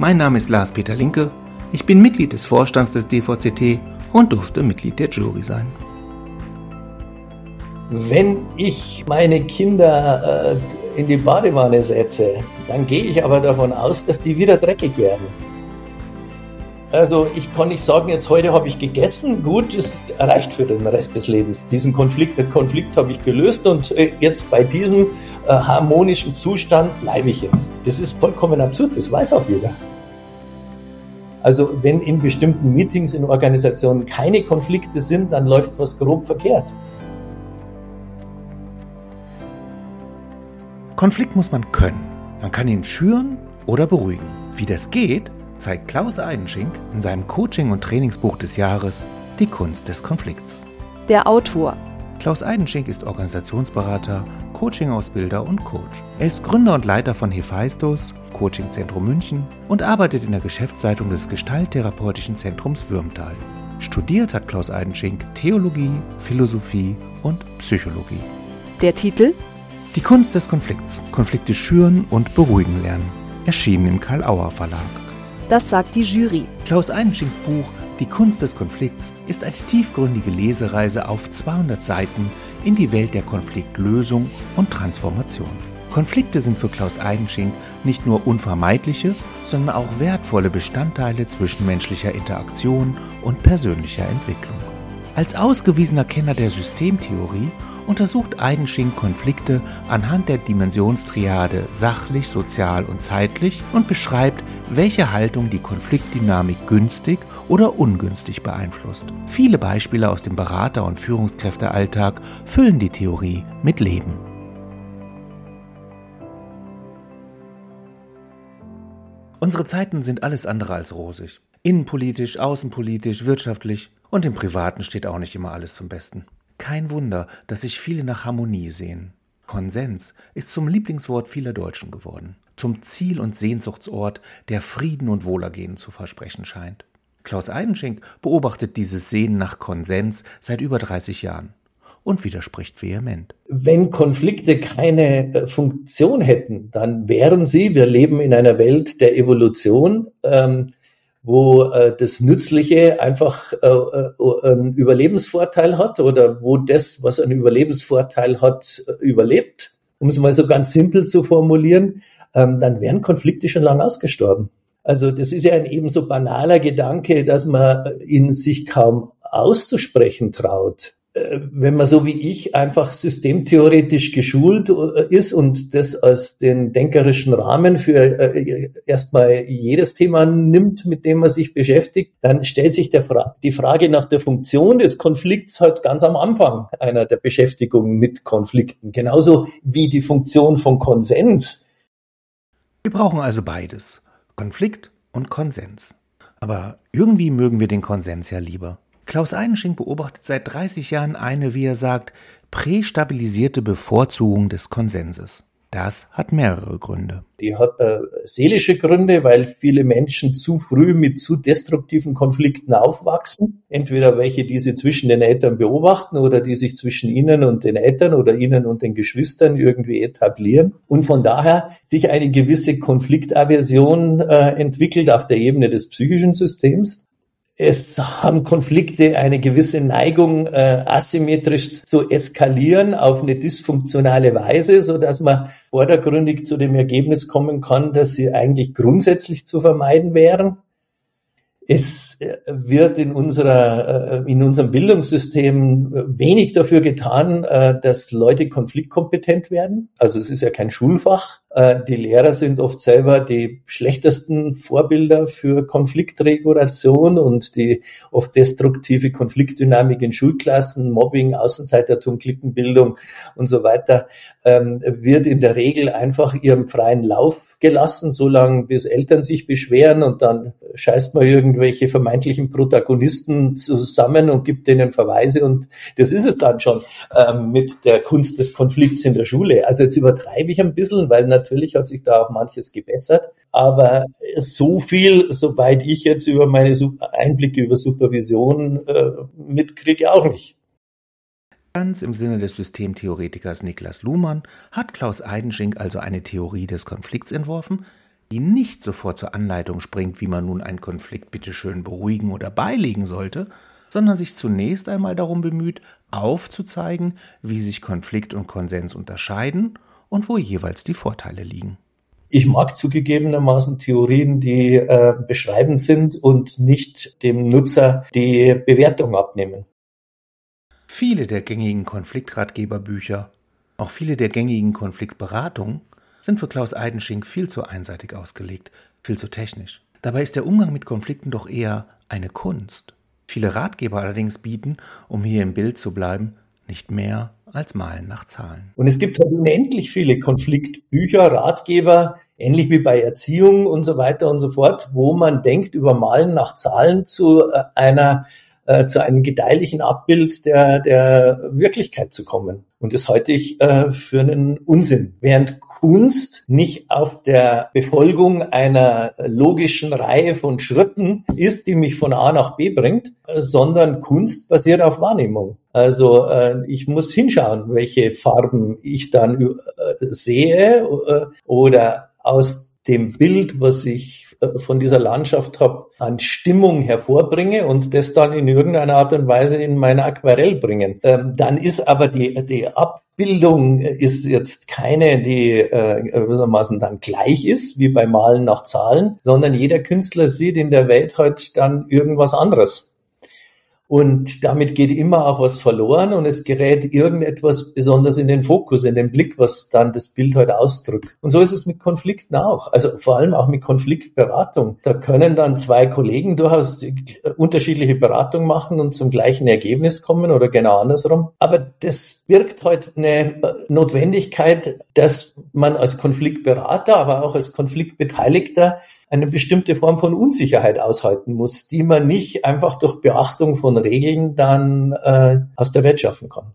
Mein Name ist Lars-Peter Linke, ich bin Mitglied des Vorstands des DVCT und durfte Mitglied der Jury sein. Wenn ich meine Kinder äh, in die Badewanne setze, dann gehe ich aber davon aus, dass die wieder dreckig werden. Also ich kann nicht sagen, jetzt heute habe ich gegessen, gut, es reicht für den Rest des Lebens. Diesen Konflikt, den Konflikt habe ich gelöst und äh, jetzt bei diesem äh, harmonischen Zustand bleibe ich jetzt. Das ist vollkommen absurd, das weiß auch jeder. Also wenn in bestimmten Meetings in Organisationen keine Konflikte sind, dann läuft was grob verkehrt. Konflikt muss man können. Man kann ihn schüren oder beruhigen. Wie das geht, zeigt Klaus Eidenschink in seinem Coaching- und Trainingsbuch des Jahres Die Kunst des Konflikts. Der Autor. Klaus Eidenschink ist Organisationsberater, Coaching-Ausbilder und Coach. Er ist Gründer und Leiter von Hephaistos, Coaching-Zentrum München und arbeitet in der Geschäftsleitung des Gestalttherapeutischen Zentrums Würmtal. Studiert hat Klaus Eidenschink Theologie, Philosophie und Psychologie. Der Titel? Die Kunst des Konflikts. Konflikte schüren und beruhigen lernen. Erschienen im Karl-Auer Verlag. Das sagt die Jury. Klaus Einenschings Buch Die Kunst des Konflikts ist eine tiefgründige Lesereise auf 200 Seiten in die Welt der Konfliktlösung und Transformation. Konflikte sind für Klaus Eidenschink nicht nur unvermeidliche, sondern auch wertvolle Bestandteile zwischenmenschlicher Interaktion und persönlicher Entwicklung. Als ausgewiesener Kenner der Systemtheorie untersucht Eidenschink Konflikte anhand der Dimensionstriade sachlich, sozial und zeitlich und beschreibt, welche Haltung die Konfliktdynamik günstig oder ungünstig beeinflusst. Viele Beispiele aus dem Berater- und Führungskräftealltag füllen die Theorie mit Leben. Unsere Zeiten sind alles andere als rosig. Innenpolitisch, außenpolitisch, wirtschaftlich und im Privaten steht auch nicht immer alles zum Besten. Kein Wunder, dass sich viele nach Harmonie sehen. Konsens ist zum Lieblingswort vieler Deutschen geworden, zum Ziel und Sehnsuchtsort, der Frieden und Wohlergehen zu versprechen scheint. Klaus Eidenschink beobachtet dieses Sehen nach Konsens seit über 30 Jahren und widerspricht vehement. Wenn Konflikte keine äh, Funktion hätten, dann wären sie, wir leben in einer Welt der Evolution, ähm, wo äh, das Nützliche einfach äh, äh, einen Überlebensvorteil hat oder wo das, was einen Überlebensvorteil hat, äh, überlebt, um es mal so ganz simpel zu formulieren, ähm, dann wären Konflikte schon lange ausgestorben. Also das ist ja ein ebenso banaler Gedanke, dass man ihn sich kaum auszusprechen traut. Äh, wenn man so wie ich einfach systemtheoretisch geschult äh, ist und das als den denkerischen Rahmen für äh, erstmal jedes Thema nimmt, mit dem man sich beschäftigt, dann stellt sich Fra die Frage nach der Funktion des Konflikts halt ganz am Anfang einer der Beschäftigung mit Konflikten. Genauso wie die Funktion von Konsens. Wir brauchen also beides. Konflikt und Konsens. Aber irgendwie mögen wir den Konsens ja lieber. Klaus Einenschink beobachtet seit 30 Jahren eine, wie er sagt, prästabilisierte Bevorzugung des Konsenses. Das hat mehrere Gründe. Die hat äh, seelische Gründe, weil viele Menschen zu früh mit zu destruktiven Konflikten aufwachsen. Entweder welche, die sie zwischen den Eltern beobachten oder die sich zwischen ihnen und den Eltern oder ihnen und den Geschwistern irgendwie etablieren. Und von daher sich eine gewisse Konfliktaversion äh, entwickelt auf der Ebene des psychischen Systems. Es haben Konflikte eine gewisse Neigung, äh, asymmetrisch zu eskalieren auf eine dysfunktionale Weise, so dass man vordergründig zu dem Ergebnis kommen kann, dass sie eigentlich grundsätzlich zu vermeiden wären. Es äh, wird in unserer, äh, in unserem Bildungssystem äh, wenig dafür getan, dass Leute konfliktkompetent werden. Also es ist ja kein Schulfach. Die Lehrer sind oft selber die schlechtesten Vorbilder für Konfliktregulation und die oft destruktive Konfliktdynamik in Schulklassen, Mobbing, Außenseitertum, Klickenbildung und so weiter, ähm, wird in der Regel einfach ihrem freien Lauf gelassen, solange bis Eltern sich beschweren und dann scheißt man irgendwelche vermeintlichen Protagonisten zusammen und gibt denen Verweise und das ist es dann schon ähm, mit der Kunst des Konflikts in der Schule. Also jetzt übertreibe ich ein bisschen, weil natürlich hat sich da auch manches gebessert, aber so viel, soweit ich jetzt über meine Einblicke über Supervision äh, mitkriege, auch nicht. Ganz im Sinne des Systemtheoretikers Niklas Luhmann hat Klaus Eidenschink also eine Theorie des Konflikts entworfen, die nicht sofort zur Anleitung springt, wie man nun einen Konflikt bitteschön beruhigen oder beilegen sollte, sondern sich zunächst einmal darum bemüht, aufzuzeigen, wie sich Konflikt und Konsens unterscheiden und wo jeweils die Vorteile liegen. Ich mag zugegebenermaßen Theorien, die äh, beschreibend sind und nicht dem Nutzer die Bewertung abnehmen. Viele der gängigen Konfliktratgeberbücher, auch viele der gängigen Konfliktberatungen sind für Klaus Eidenschink viel zu einseitig ausgelegt, viel zu technisch. Dabei ist der Umgang mit Konflikten doch eher eine Kunst. Viele Ratgeber allerdings bieten, um hier im Bild zu bleiben, nicht mehr als Malen nach Zahlen. Und es gibt halt unendlich viele Konfliktbücher, Ratgeber, ähnlich wie bei Erziehung und so weiter und so fort, wo man denkt, über Malen nach Zahlen zu äh, einer äh, zu einem gedeihlichen Abbild der, der Wirklichkeit zu kommen. Und das halte ich äh, für einen Unsinn. Während Kunst nicht auf der Befolgung einer logischen Reihe von Schritten ist, die mich von A nach B bringt, sondern Kunst basiert auf Wahrnehmung. Also äh, ich muss hinschauen, welche Farben ich dann äh, sehe äh, oder aus dem Bild, was ich äh, von dieser Landschaft habe, an Stimmung hervorbringe und das dann in irgendeiner Art und Weise in mein Aquarell bringen. Ähm, dann ist aber die, die Abbildung ist jetzt keine, die äh, gewissermaßen dann gleich ist, wie beim Malen nach Zahlen, sondern jeder Künstler sieht in der Welt halt dann irgendwas anderes. Und damit geht immer auch was verloren und es gerät irgendetwas besonders in den Fokus, in den Blick, was dann das Bild halt ausdrückt. Und so ist es mit Konflikten auch. Also vor allem auch mit Konfliktberatung. Da können dann zwei Kollegen durchaus unterschiedliche Beratung machen und zum gleichen Ergebnis kommen oder genau andersrum. Aber das birgt halt eine Notwendigkeit, dass man als Konfliktberater, aber auch als Konfliktbeteiligter eine bestimmte Form von Unsicherheit aushalten muss, die man nicht einfach durch Beachtung von Regeln dann äh, aus der Welt schaffen kann.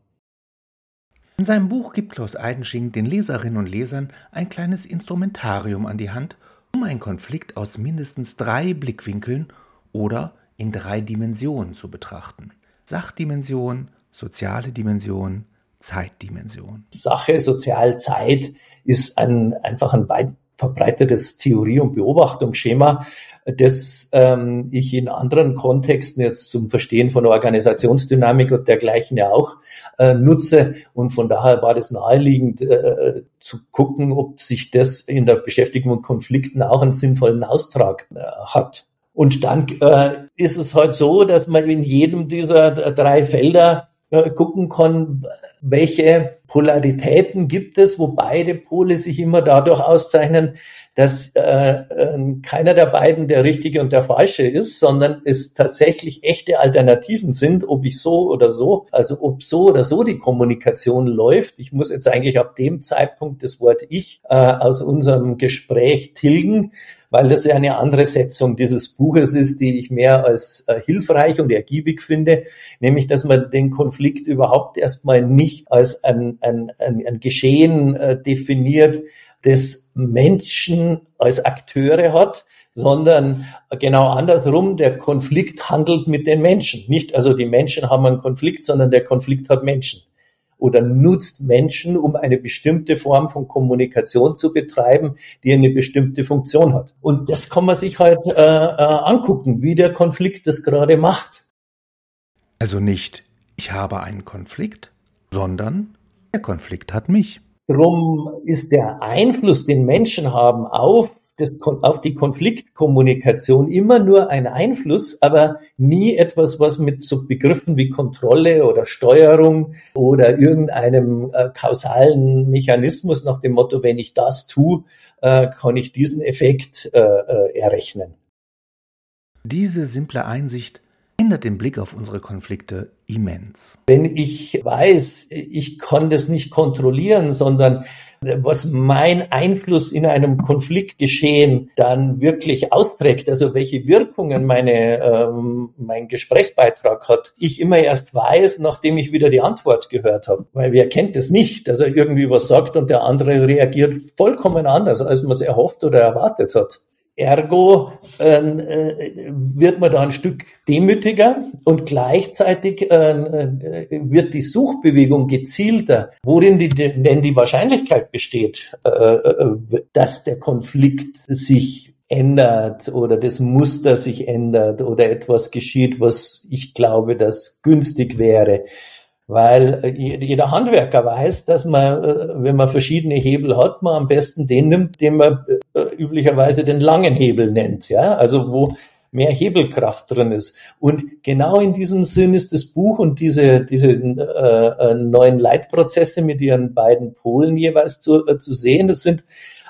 In seinem Buch gibt Klaus Eidenschink den Leserinnen und Lesern ein kleines Instrumentarium an die Hand, um einen Konflikt aus mindestens drei Blickwinkeln oder in drei Dimensionen zu betrachten. Sachdimension, soziale Dimension, Zeitdimension. Sache, Sozial, Zeit ist ein, einfach ein weit verbreitetes Theorie- und Beobachtungsschema, das ähm, ich in anderen Kontexten jetzt zum Verstehen von Organisationsdynamik und dergleichen ja auch äh, nutze. Und von daher war das naheliegend äh, zu gucken, ob sich das in der Beschäftigung mit Konflikten auch einen sinnvollen Austrag äh, hat. Und dann äh, ist es halt so, dass man in jedem dieser drei Felder gucken kann, welche Polaritäten gibt es, wo beide Pole sich immer dadurch auszeichnen, dass äh, äh, keiner der beiden der richtige und der falsche ist, sondern es tatsächlich echte Alternativen sind, ob ich so oder so, also ob so oder so die Kommunikation läuft. Ich muss jetzt eigentlich ab dem Zeitpunkt das Wort ich äh, aus unserem Gespräch tilgen weil das ja eine andere Setzung dieses Buches ist, die ich mehr als äh, hilfreich und ergiebig finde, nämlich dass man den Konflikt überhaupt erstmal nicht als ein, ein, ein, ein Geschehen äh, definiert, das Menschen als Akteure hat, sondern genau andersrum, der Konflikt handelt mit den Menschen. Nicht also die Menschen haben einen Konflikt, sondern der Konflikt hat Menschen oder nutzt Menschen, um eine bestimmte Form von Kommunikation zu betreiben, die eine bestimmte Funktion hat. Und das kann man sich halt äh, äh, angucken, wie der Konflikt das gerade macht. Also nicht, ich habe einen Konflikt, sondern der Konflikt hat mich. Drum ist der Einfluss, den Menschen haben auf das, auf die Konfliktkommunikation immer nur ein Einfluss, aber nie etwas, was mit so Begriffen wie Kontrolle oder Steuerung oder irgendeinem äh, kausalen Mechanismus nach dem Motto, wenn ich das tue, äh, kann ich diesen Effekt äh, äh errechnen. Diese simple Einsicht ändert den Blick auf unsere Konflikte immens. Wenn ich weiß, ich kann das nicht kontrollieren, sondern was mein Einfluss in einem Konfliktgeschehen dann wirklich ausprägt, also welche Wirkungen meine, ähm, mein Gesprächsbeitrag hat, ich immer erst weiß, nachdem ich wieder die Antwort gehört habe. Weil wer kennt das nicht, dass er irgendwie was sagt und der andere reagiert vollkommen anders, als man es erhofft oder erwartet hat. Ergo ähm, äh, wird man da ein Stück demütiger und gleichzeitig äh, äh, wird die Suchbewegung gezielter, worin die, denn die Wahrscheinlichkeit besteht, äh, äh, dass der Konflikt sich ändert oder das Muster sich ändert oder etwas geschieht, was ich glaube, das günstig wäre. Weil äh, jeder Handwerker weiß, dass man, äh, wenn man verschiedene Hebel hat, man am besten den nimmt, den man äh, üblicherweise den langen Hebel nennt. Ja, also wo mehr Hebelkraft drin ist. Und genau in diesem Sinn ist das Buch und diese, diese äh, neuen Leitprozesse mit ihren beiden Polen jeweils zu, äh, zu sehen. Das sind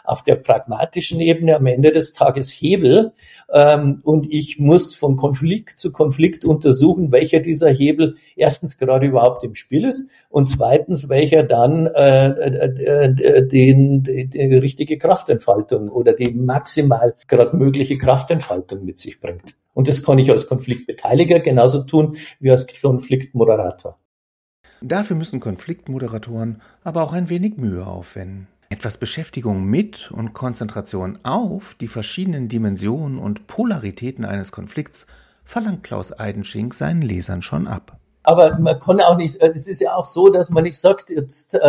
auf der pragmatischen Ebene am Ende des Tages Hebel. Ähm, und ich muss von Konflikt zu Konflikt untersuchen, welcher dieser Hebel erstens gerade überhaupt im Spiel ist und zweitens, welcher dann äh, äh, äh den, die, die richtige Kraftentfaltung oder die maximal gerade mögliche Kraftentfaltung mit sich bringt. Und das kann ich als Konfliktbeteiliger genauso tun wie als Konfliktmoderator. Dafür müssen Konfliktmoderatoren aber auch ein wenig Mühe aufwenden. Etwas Beschäftigung mit und Konzentration auf die verschiedenen Dimensionen und Polaritäten eines Konflikts verlangt Klaus Eidenschink seinen Lesern schon ab. Aber man kann auch nicht, äh, es ist ja auch so, dass man nicht sagt, jetzt äh,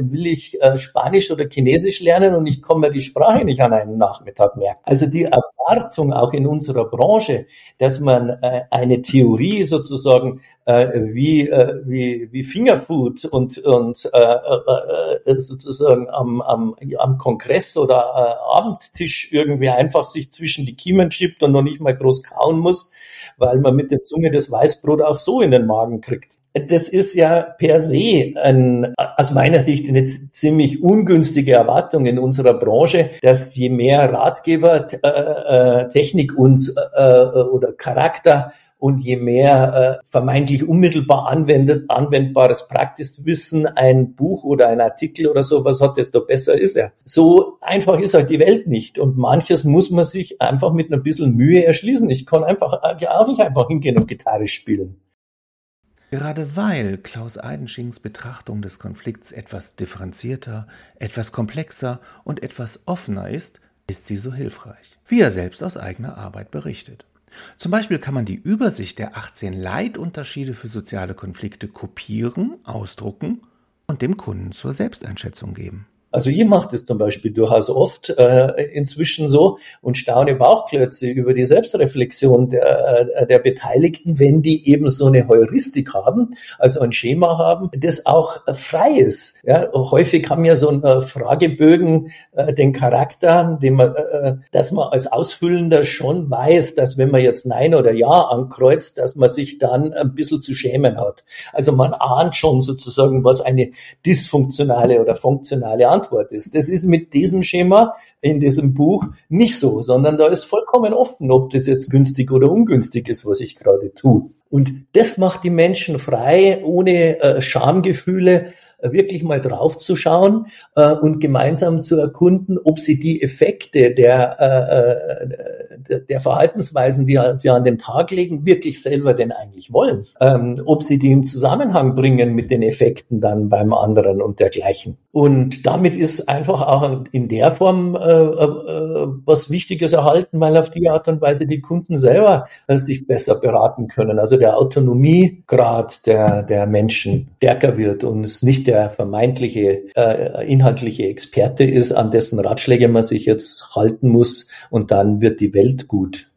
will ich äh, Spanisch oder Chinesisch lernen und ich mir die Sprache nicht an einem Nachmittag merken. Also die Erwartung auch in unserer Branche, dass man äh, eine Theorie sozusagen äh, wie, äh, wie, wie Fingerfood und, und sozusagen am, am, am Kongress oder Abendtisch irgendwie einfach sich zwischen die Kiemen schiebt und noch nicht mal groß kauen muss, weil man mit der Zunge das Weißbrot auch so in den Magen kriegt. Das ist ja per se ein, aus meiner Sicht eine ziemlich ungünstige Erwartung in unserer Branche, dass je mehr Ratgeber, äh, äh, Technik uns äh, oder Charakter und je mehr äh, vermeintlich unmittelbar anwendet, anwendbares Praxiswissen ein Buch oder ein Artikel oder sowas hat, desto besser ist er. So einfach ist halt die Welt nicht. Und manches muss man sich einfach mit ein bisschen Mühe erschließen. Ich kann einfach äh, auch nicht einfach hingehen und Gitarre spielen. Gerade weil Klaus Eidenschings Betrachtung des Konflikts etwas differenzierter, etwas komplexer und etwas offener ist, ist sie so hilfreich, wie er selbst aus eigener Arbeit berichtet. Zum Beispiel kann man die Übersicht der 18 Leitunterschiede für soziale Konflikte kopieren, ausdrucken und dem Kunden zur Selbsteinschätzung geben. Also ich mache das zum Beispiel durchaus oft äh, inzwischen so und staune Bauchklötze über die Selbstreflexion der, äh, der Beteiligten, wenn die eben so eine Heuristik haben, also ein Schema haben, das auch äh, frei ist. Ja, häufig haben ja so ein äh, Fragebögen äh, den Charakter, den man, äh, dass man als Ausfüllender schon weiß, dass wenn man jetzt Nein oder Ja ankreuzt, dass man sich dann ein bisschen zu schämen hat. Also man ahnt schon sozusagen, was eine dysfunktionale oder funktionale Antwort ist. Das ist mit diesem Schema in diesem Buch nicht so, sondern da ist vollkommen offen, ob das jetzt günstig oder ungünstig ist, was ich gerade tue. Und das macht die Menschen frei, ohne äh, Schamgefühle, wirklich mal draufzuschauen äh, und gemeinsam zu erkunden, ob sie die Effekte der, äh, äh, der Verhaltensweisen, die sie an den Tag legen, wirklich selber denn eigentlich wollen. Ähm, ob sie die im Zusammenhang bringen mit den Effekten dann beim anderen und dergleichen. Und damit ist einfach auch in der Form äh, äh, was Wichtiges erhalten, weil auf die Art und Weise die Kunden selber äh, sich besser beraten können. Also der Autonomiegrad der, der Menschen stärker wird und es nicht der vermeintliche äh, inhaltliche Experte ist, an dessen Ratschläge man sich jetzt halten muss und dann wird die Welt gut.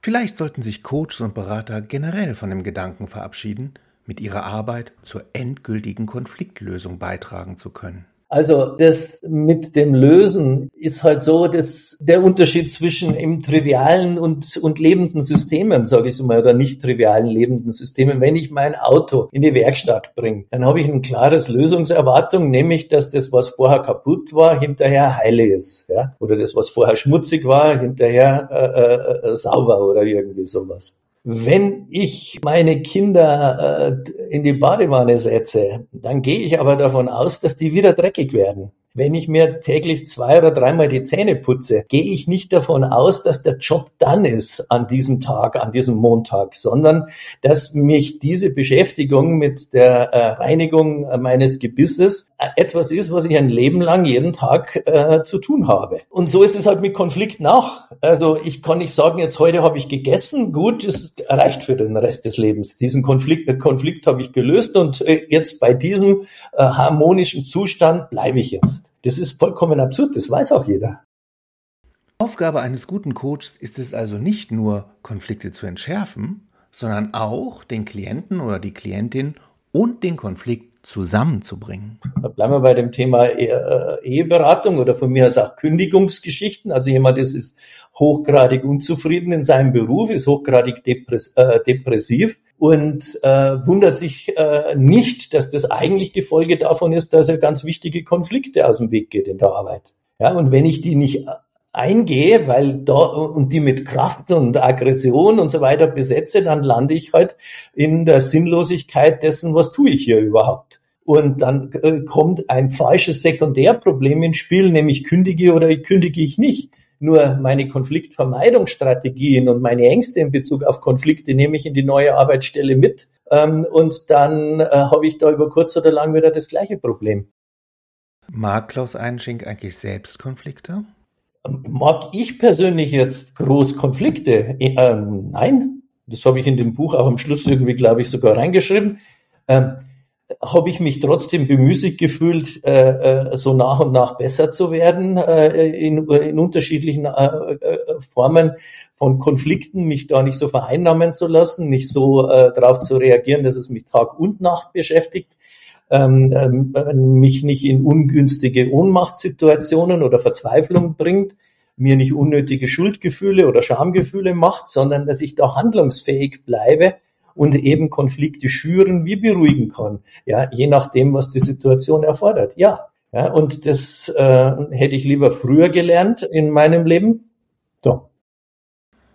Vielleicht sollten sich Coaches und Berater generell von dem Gedanken verabschieden, mit ihrer Arbeit zur endgültigen Konfliktlösung beitragen zu können. Also das mit dem Lösen ist halt so, dass der Unterschied zwischen im trivialen und, und lebenden Systemen, sage ich mal, oder nicht trivialen lebenden Systemen. Wenn ich mein Auto in die Werkstatt bringe, dann habe ich ein klares Lösungserwartung, nämlich, dass das, was vorher kaputt war, hinterher heile ist. Ja? Oder das, was vorher schmutzig war, hinterher äh, äh, äh sauber oder irgendwie sowas. Wenn ich meine Kinder äh, in die Badewanne setze, dann gehe ich aber davon aus, dass die wieder dreckig werden. Wenn ich mir täglich zwei oder dreimal die Zähne putze, gehe ich nicht davon aus, dass der Job dann ist an diesem Tag, an diesem Montag, sondern dass mich diese Beschäftigung mit der äh, Reinigung meines Gebisses äh, etwas ist, was ich ein Leben lang jeden Tag äh, zu tun habe. Und so ist es halt mit Konflikten auch. Also ich kann nicht sagen, jetzt heute habe ich gegessen, gut, es reicht für den Rest des Lebens. Diesen Konflikt, äh, Konflikt habe ich gelöst und äh, jetzt bei diesem äh, harmonischen Zustand bleibe ich jetzt. Das ist vollkommen absurd, das weiß auch jeder. Aufgabe eines guten Coaches ist es also nicht nur, Konflikte zu entschärfen, sondern auch den Klienten oder die Klientin und den Konflikt zusammenzubringen. Bleiben wir bei dem Thema äh, Eheberatung oder von mir aus auch Kündigungsgeschichten. Also jemand ist, ist hochgradig unzufrieden in seinem Beruf, ist hochgradig depress äh, depressiv und äh, wundert sich äh, nicht, dass das eigentlich die Folge davon ist, dass er ganz wichtige Konflikte aus dem Weg geht in der Arbeit. Ja, und wenn ich die nicht eingehe, weil da und die mit Kraft und Aggression und so weiter besetze, dann lande ich halt in der Sinnlosigkeit dessen, was tue ich hier überhaupt. Und dann äh, kommt ein falsches Sekundärproblem ins Spiel, nämlich kündige oder kündige ich nicht. Nur meine Konfliktvermeidungsstrategien und meine Ängste in Bezug auf Konflikte nehme ich in die neue Arbeitsstelle mit. Ähm, und dann äh, habe ich da über kurz oder lang wieder das gleiche Problem. Mag Klaus Einschink eigentlich selbst Konflikte? Mag ich persönlich jetzt groß Konflikte? Äh, nein, das habe ich in dem Buch auch am Schluss irgendwie, glaube ich, sogar reingeschrieben. Ähm, habe ich mich trotzdem bemüßigt gefühlt, äh, äh, so nach und nach besser zu werden äh, in, in unterschiedlichen äh, äh, Formen von Konflikten, mich da nicht so vereinnahmen zu lassen, nicht so äh, darauf zu reagieren, dass es mich Tag und Nacht beschäftigt, ähm, äh, mich nicht in ungünstige Ohnmachtssituationen oder Verzweiflung bringt, mir nicht unnötige Schuldgefühle oder Schamgefühle macht, sondern dass ich da handlungsfähig bleibe und eben Konflikte schüren wie beruhigen kann. Ja, je nachdem, was die Situation erfordert. Ja. Ja, und das äh, hätte ich lieber früher gelernt in meinem Leben. So.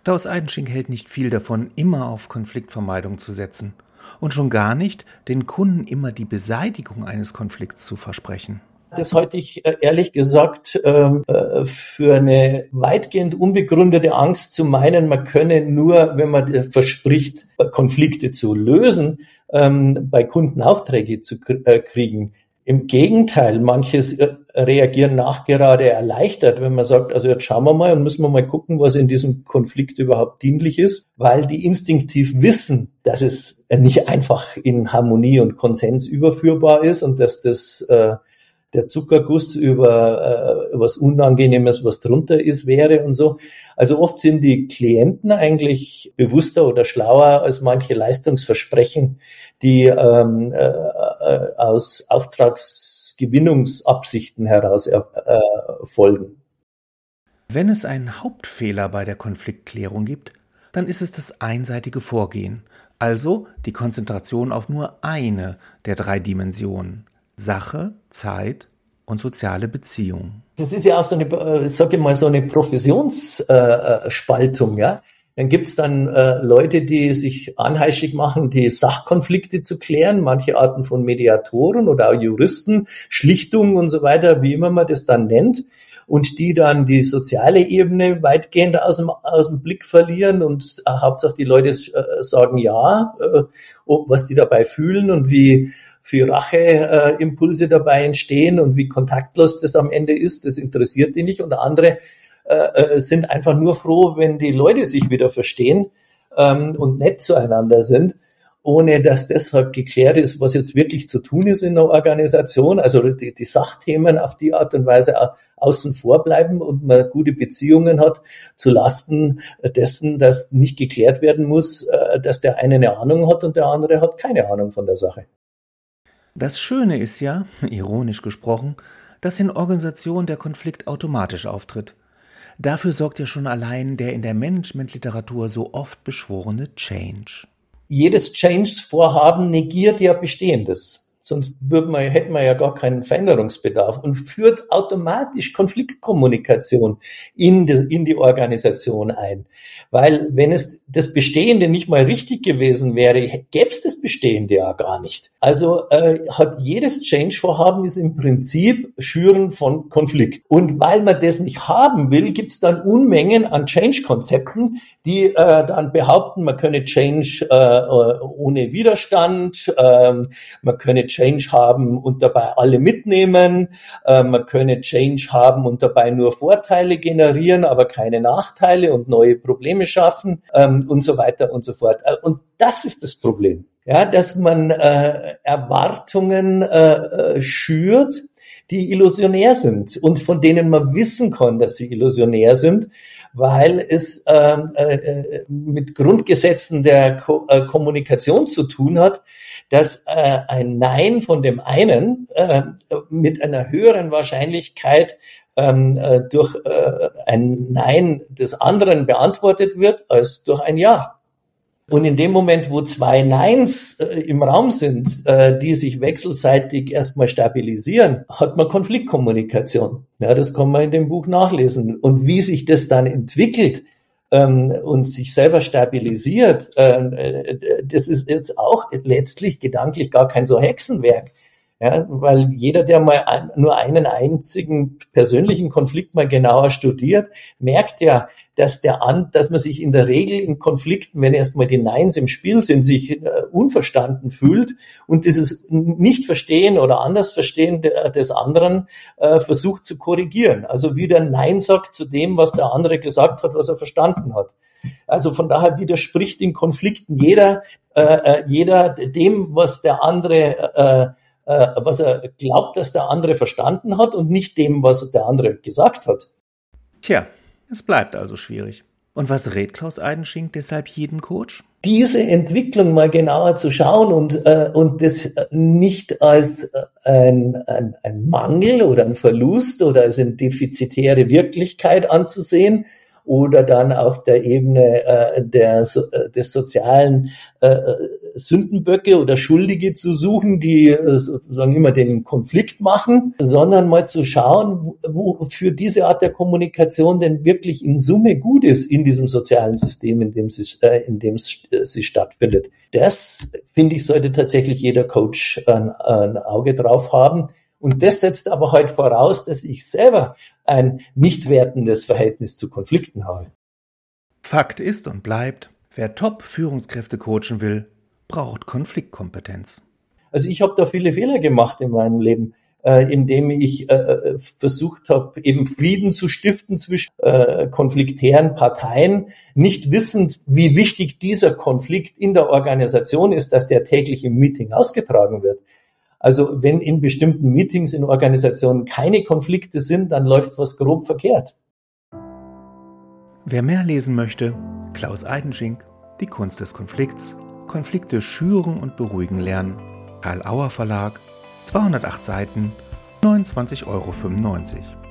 Klaus Eidenschink hält nicht viel davon, immer auf Konfliktvermeidung zu setzen und schon gar nicht, den Kunden immer die Beseitigung eines Konflikts zu versprechen. Das halte ich äh, ehrlich gesagt ähm, äh, für eine weitgehend unbegründete Angst zu meinen, man könne nur, wenn man verspricht, äh, Konflikte zu lösen, ähm, bei Kunden Aufträge zu kriegen. Im Gegenteil, manches reagieren nachgerade erleichtert, wenn man sagt, also jetzt schauen wir mal und müssen wir mal gucken, was in diesem Konflikt überhaupt dienlich ist, weil die instinktiv wissen, dass es nicht einfach in Harmonie und Konsens überführbar ist und dass das äh, der Zuckerguss über äh, was Unangenehmes, was drunter ist, wäre und so. Also oft sind die Klienten eigentlich bewusster oder schlauer als manche Leistungsversprechen, die ähm, äh, äh aus Auftragsgewinnungsabsichten heraus äh, folgen. Wenn es einen Hauptfehler bei der Konfliktklärung gibt, dann ist es das einseitige Vorgehen, also die Konzentration auf nur eine der drei Dimensionen. Sache, Zeit und soziale Beziehungen. Das ist ja auch so eine, äh, sag ich mal, so eine Professionsspaltung, äh, ja. Dann gibt's dann äh, Leute, die sich anheischig machen, die Sachkonflikte zu klären, manche Arten von Mediatoren oder auch Juristen, Schlichtung und so weiter, wie immer man das dann nennt, und die dann die soziale Ebene weitgehend aus dem, aus dem Blick verlieren und äh, Hauptsache die Leute äh, sagen ja, äh, was die dabei fühlen und wie für Racheimpulse äh, dabei entstehen und wie kontaktlos das am Ende ist, das interessiert die nicht. Und andere äh, äh, sind einfach nur froh, wenn die Leute sich wieder verstehen ähm, und nett zueinander sind, ohne dass deshalb geklärt ist, was jetzt wirklich zu tun ist in der Organisation. Also die, die Sachthemen auf die Art und Weise außen vor bleiben und man gute Beziehungen hat zu Lasten dessen, dass nicht geklärt werden muss, äh, dass der eine eine Ahnung hat und der andere hat keine Ahnung von der Sache. Das Schöne ist ja, ironisch gesprochen, dass in Organisationen der Konflikt automatisch auftritt. Dafür sorgt ja schon allein der in der Managementliteratur so oft beschworene Change. Jedes Change-Vorhaben negiert ja Bestehendes. Sonst man, hätten wir ja gar keinen Veränderungsbedarf und führt automatisch Konfliktkommunikation in die, in die Organisation ein. Weil wenn es das Bestehende nicht mal richtig gewesen wäre, gäbe es das Bestehende ja gar nicht. Also äh, hat jedes Change-Vorhaben ist im Prinzip Schüren von Konflikt. Und weil man das nicht haben will, gibt es dann Unmengen an Change-Konzepten, die äh, dann behaupten, man könne Change äh, äh ohne Widerstand, äh, man könne Change haben und dabei alle mitnehmen, äh, man könne Change haben und dabei nur Vorteile generieren, aber keine Nachteile und neue Probleme schaffen ähm, und so weiter und so fort. Äh, und das ist das Problem. Ja, dass man äh, Erwartungen äh, äh schürt, die illusionär sind und von denen man wissen kann, dass sie illusionär sind, weil es ähm, äh, äh, mit Grundgesetzen der Ko äh, Kommunikation zu tun hat, dass äh, ein Nein von dem einen äh, mit einer höheren Wahrscheinlichkeit ähm, äh, durch ein Nein des anderen beantwortet wird als durch ein Ja. Und in dem Moment, wo zwei Neins äh, im Raum sind, äh, die sich wechselseitig erstmal stabilisieren, hat man Konfliktkommunikation. Ja, das kann man in dem Buch nachlesen. Und wie sich das dann entwickelt ähm, und sich selber stabilisiert, ähm, äh, das ist jetzt auch letztlich gedanklich gar kein so Hexenwerk. Ja, weil jeder, der mal ein, nur einen einzigen persönlichen Konflikt mal genauer studiert, merkt ja, dass der an, dass man sich in der Regel in Konflikten, wenn erstmal die Neins im Spiel sind, sich äh, unverstanden fühlt und dieses Nicht-Verstehen oder anders Verstehen de, des anderen äh, versucht zu korrigieren. Also wieder Nein sagt zu dem, was der andere gesagt hat, was er verstanden hat. Also von daher widerspricht in Konflikten jeder, äh, äh jeder dem, was der andere äh, äh, was er glaubt, dass der andere verstanden hat und nicht dem, was der andere gesagt hat. Tja, es bleibt also schwierig. Und was rät Klaus Eidenschink deshalb jedem Coach? Diese Entwicklung mal genauer zu schauen und, äh, und das nicht als äh, ein, ein, ein Mangel oder ein Verlust oder als eine defizitäre Wirklichkeit anzusehen, oder dann auf der Ebene äh, der, äh, des sozialen äh, Sündenböcke oder Schuldige zu suchen, die äh, sozusagen immer den Konflikt machen, sondern mal zu schauen, wofür diese Art der Kommunikation denn wirklich in Summe gut ist in diesem sozialen System, in dem sie, äh, in dem äh, sie stattfindet. Das, finde ich, sollte tatsächlich jeder Coach ein, ein Auge drauf haben. Und das setzt aber halt voraus, dass ich selber ein nicht wertendes Verhältnis zu Konflikten habe. Fakt ist und bleibt, wer Top-Führungskräfte coachen will, braucht Konfliktkompetenz. Also ich habe da viele Fehler gemacht in meinem Leben, äh, indem ich äh, äh, versucht habe, eben Frieden zu stiften zwischen äh, konfliktären Parteien, nicht wissend, wie wichtig dieser Konflikt in der Organisation ist, dass der täglich im Meeting ausgetragen wird. Also wenn in bestimmten Meetings in Organisationen keine Konflikte sind, dann läuft was grob verkehrt. Wer mehr lesen möchte, Klaus Eidenschink, Die Kunst des Konflikts, Konflikte schüren und beruhigen lernen, Karl Auer Verlag, 208 Seiten, 29,95 Euro.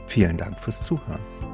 Vielen Dank fürs Zuhören.